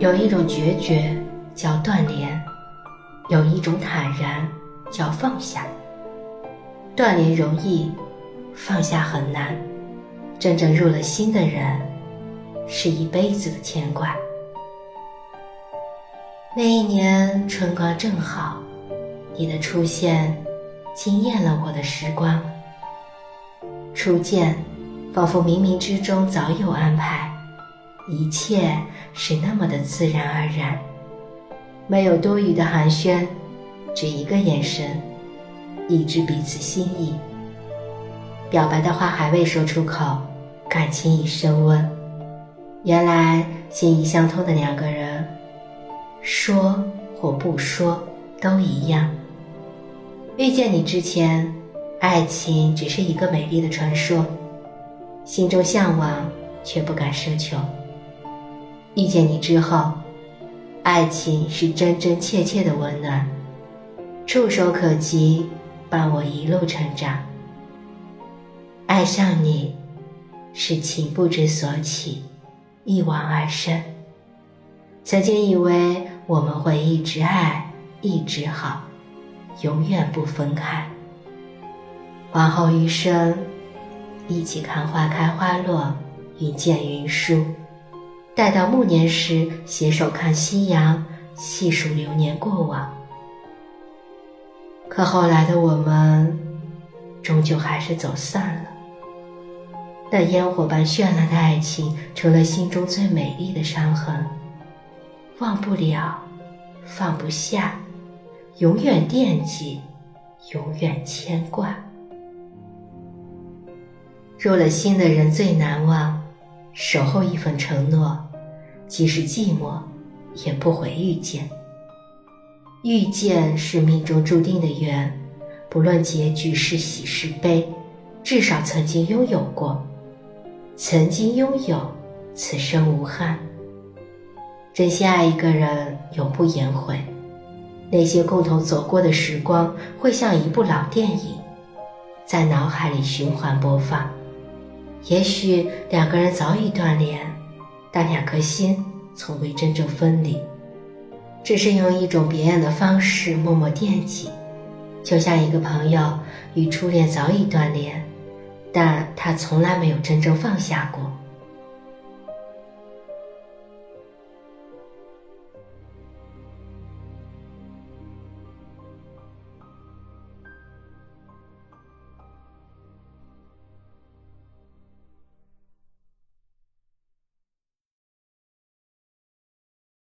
有一种决绝叫断联，有一种坦然叫放下。断联容易，放下很难。真正入了心的人，是一辈子的牵挂。那一年春光正好，你的出现惊艳了我的时光。初见，仿佛冥冥之中早有安排，一切是那么的自然而然，没有多余的寒暄，只一个眼神，已知彼此心意。表白的话还未说出口，感情已升温。原来心意相通的两个人。说或不说都一样。遇见你之前，爱情只是一个美丽的传说，心中向往却不敢奢求。遇见你之后，爱情是真真切切的温暖，触手可及，伴我一路成长。爱上你，是情不知所起，一往而深。曾经以为。我们会一直爱，一直好，永远不分开。往后余生，一起看花开花落，云见云舒。待到暮年时，携手看夕阳，细数流年过往。可后来的我们，终究还是走散了。那烟火般绚烂的爱情，成了心中最美丽的伤痕。忘不了，放不下，永远惦记，永远牵挂。入了心的人最难忘，守候一份承诺，即使寂寞，也不会遇见。遇见是命中注定的缘，不论结局是喜是悲，至少曾经拥有过，曾经拥有，此生无憾。真心爱一个人，永不言悔。那些共同走过的时光，会像一部老电影，在脑海里循环播放。也许两个人早已断联，但两颗心从未真正分离，只是用一种别样的方式默默惦记。就像一个朋友与初恋早已断联，但他从来没有真正放下过。